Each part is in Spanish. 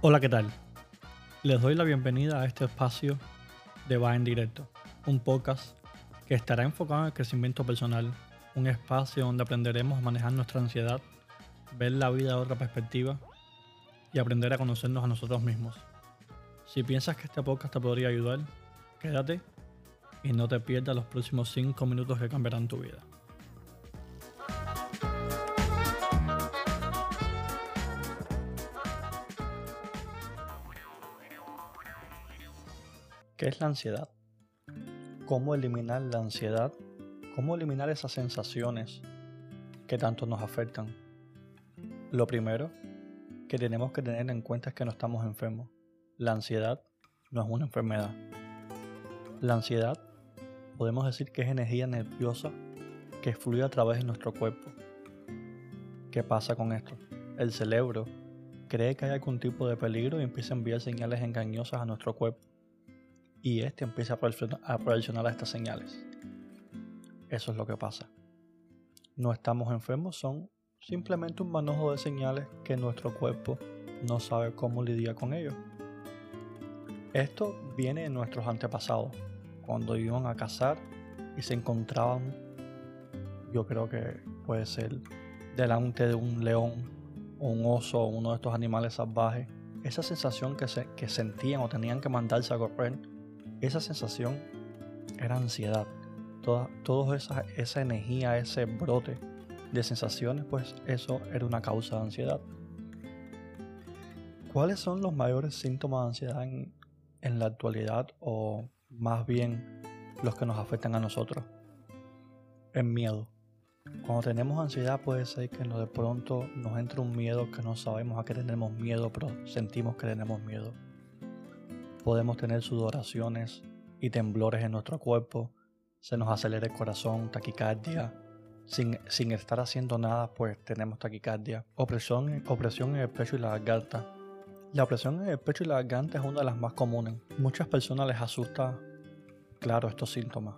Hola, ¿qué tal? Les doy la bienvenida a este espacio de Va en Directo, un podcast que estará enfocado en el crecimiento personal, un espacio donde aprenderemos a manejar nuestra ansiedad, ver la vida de otra perspectiva y aprender a conocernos a nosotros mismos. Si piensas que este podcast te podría ayudar, quédate y no te pierdas los próximos 5 minutos que cambiarán tu vida. ¿Qué es la ansiedad? ¿Cómo eliminar la ansiedad? ¿Cómo eliminar esas sensaciones que tanto nos afectan? Lo primero que tenemos que tener en cuenta es que no estamos enfermos. La ansiedad no es una enfermedad. La ansiedad podemos decir que es energía nerviosa que fluye a través de nuestro cuerpo. ¿Qué pasa con esto? El cerebro cree que hay algún tipo de peligro y empieza a enviar señales engañosas a nuestro cuerpo y este empieza a proporcionar estas señales. Eso es lo que pasa. No estamos enfermos, son simplemente un manojo de señales que nuestro cuerpo no sabe cómo lidiar con ellos. Esto viene de nuestros antepasados, cuando iban a cazar y se encontraban, yo creo que puede ser delante de un león un oso o uno de estos animales salvajes, esa sensación que, se, que sentían o tenían que mandarse a correr esa sensación era ansiedad. Toda, toda esa, esa energía, ese brote de sensaciones, pues eso era una causa de ansiedad. ¿Cuáles son los mayores síntomas de ansiedad en, en la actualidad o más bien los que nos afectan a nosotros? El miedo. Cuando tenemos ansiedad puede ser que de pronto nos entre un miedo que no sabemos a qué tenemos miedo, pero sentimos que tenemos miedo podemos tener sudoraciones y temblores en nuestro cuerpo, se nos acelera el corazón, taquicardia, sin, sin estar haciendo nada, pues tenemos taquicardia, opresión, opresión en el pecho y la garganta. La opresión en el pecho y la garganta es una de las más comunes. Muchas personas les asusta, claro, estos síntomas.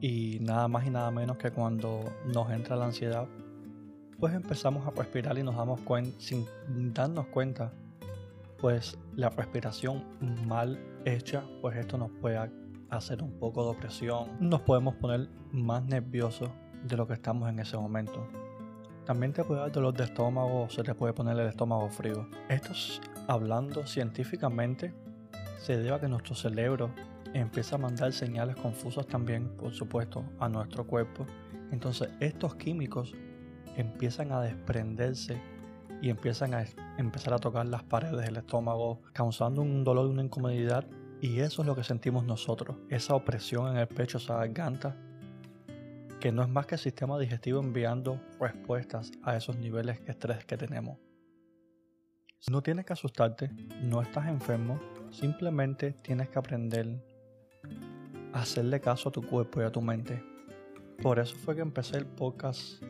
Y nada más y nada menos que cuando nos entra la ansiedad, pues empezamos a respirar y nos damos cuenta, sin darnos cuenta, pues la respiración mal hecha, pues esto nos puede hacer un poco de opresión, nos podemos poner más nerviosos de lo que estamos en ese momento. También te puede dar dolor de estómago o se te puede poner el estómago frío. Esto hablando científicamente se debe a que nuestro cerebro empieza a mandar señales confusas también, por supuesto, a nuestro cuerpo. Entonces estos químicos empiezan a desprenderse y empiezan a empezar a tocar las paredes del estómago, causando un dolor y una incomodidad. Y eso es lo que sentimos nosotros, esa opresión en el pecho, esa garganta, que no es más que el sistema digestivo enviando respuestas a esos niveles de estrés que tenemos. No tienes que asustarte, no estás enfermo, simplemente tienes que aprender a hacerle caso a tu cuerpo y a tu mente. Por eso fue que empecé el podcast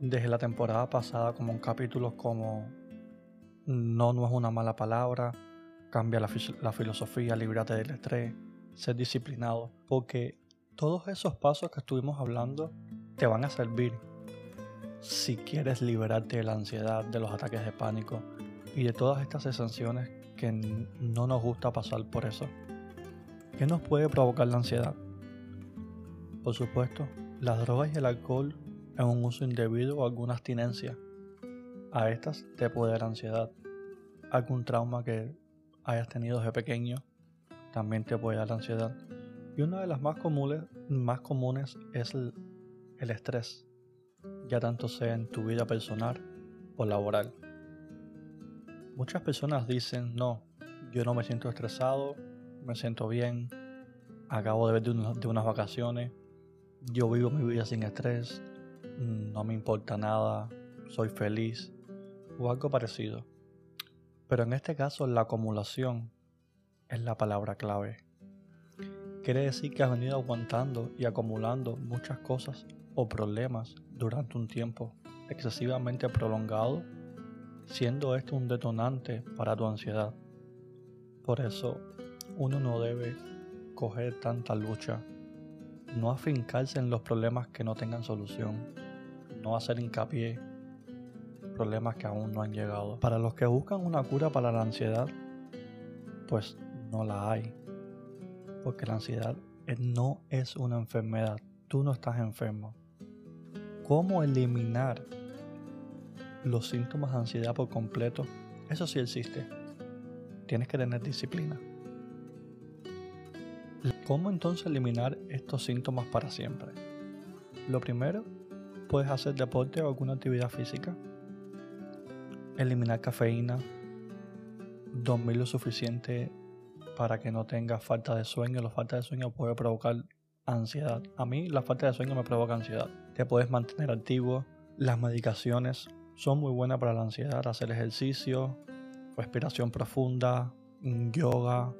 desde la temporada pasada como en capítulos como no no es una mala palabra, cambia la, filosofía, líbrate del estrés, ser disciplinado, porque todos esos pasos que estuvimos hablando te van a servir si quieres liberarte de la ansiedad, de los ataques de pánico y de todas estas sensaciones que no nos gusta pasar por eso. ¿Qué nos puede provocar la ansiedad? Por supuesto, las drogas y el alcohol en un uso indebido o alguna abstinencia. A estas te puede dar ansiedad. Algún trauma que hayas tenido desde pequeño también te puede dar ansiedad. Y una de las más comunes, más comunes es el, el estrés, ya tanto sea en tu vida personal o laboral. Muchas personas dicen, no, yo no me siento estresado, me siento bien, acabo de ver de, unas vacaciones, yo vivo mi vida sin estrés, no me importa nada, soy feliz o algo parecido. Pero en este caso la acumulación es la palabra clave. Quiere decir que has venido aguantando y acumulando muchas cosas o problemas durante un tiempo excesivamente prolongado, siendo esto un detonante para tu ansiedad. Por eso uno no debe coger tanta lucha, no afincarse en los problemas que no tengan solución no hacer hincapié problemas que aún no han llegado. Para los que buscan una cura para la ansiedad, pues no la hay. Porque la ansiedad no es una enfermedad. Tú no estás enfermo. ¿Cómo eliminar los síntomas de ansiedad por completo? Eso sí existe. Tienes que tener disciplina. ¿Cómo entonces eliminar estos síntomas para siempre? Lo primero, puedes hacer deporte o alguna actividad física. Eliminar cafeína. Dormir lo suficiente para que no tengas falta de sueño. La falta de sueño puede provocar ansiedad. A mí la falta de sueño me provoca ansiedad. Te puedes mantener activo. Las medicaciones son muy buenas para la ansiedad. Hacer ejercicio, respiración profunda, yoga,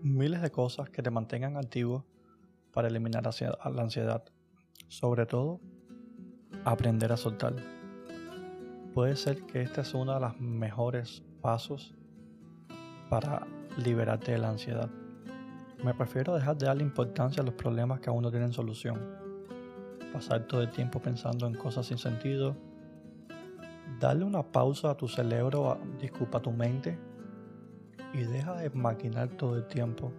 miles de cosas que te mantengan activo para eliminar la ansiedad. Sobre todo, aprender a soltar. Puede ser que este es uno de los mejores pasos para liberarte de la ansiedad. Me prefiero dejar de darle importancia a los problemas que aún no tienen solución. Pasar todo el tiempo pensando en cosas sin sentido. Darle una pausa a tu cerebro, disculpa a tu mente. Y deja de maquinar todo el tiempo.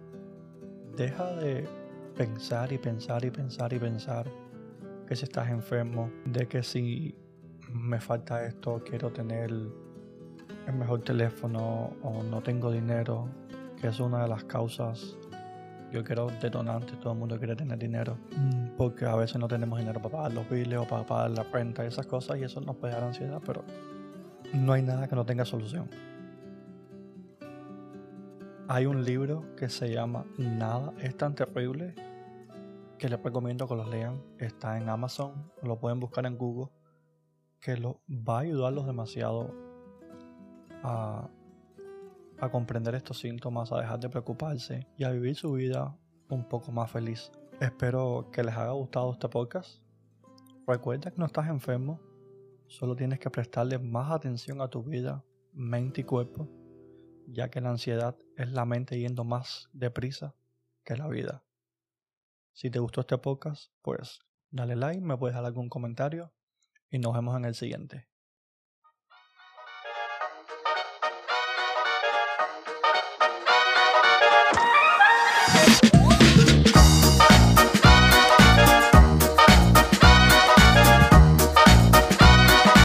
Deja de pensar y pensar y pensar y pensar que si estás enfermo, de que si me falta esto, quiero tener el mejor teléfono o no tengo dinero, que es una de las causas, yo quiero detonante, todo el mundo quiere tener dinero, mm. porque a veces no tenemos dinero para pagar los biles o para pagar la renta y esas cosas y eso nos puede dar ansiedad, pero no hay nada que no tenga solución. Hay un libro que se llama Nada es tan terrible que les recomiendo que los lean. Está en Amazon, lo pueden buscar en Google, que lo, va a ayudarlos demasiado a, a comprender estos síntomas, a dejar de preocuparse y a vivir su vida un poco más feliz. Espero que les haya gustado este podcast. Recuerda que no estás enfermo, solo tienes que prestarle más atención a tu vida, mente y cuerpo, ya que la ansiedad es la mente yendo más deprisa que la vida. Si te gustó este podcast, pues dale like, me puedes dar algún comentario y nos vemos en el siguiente.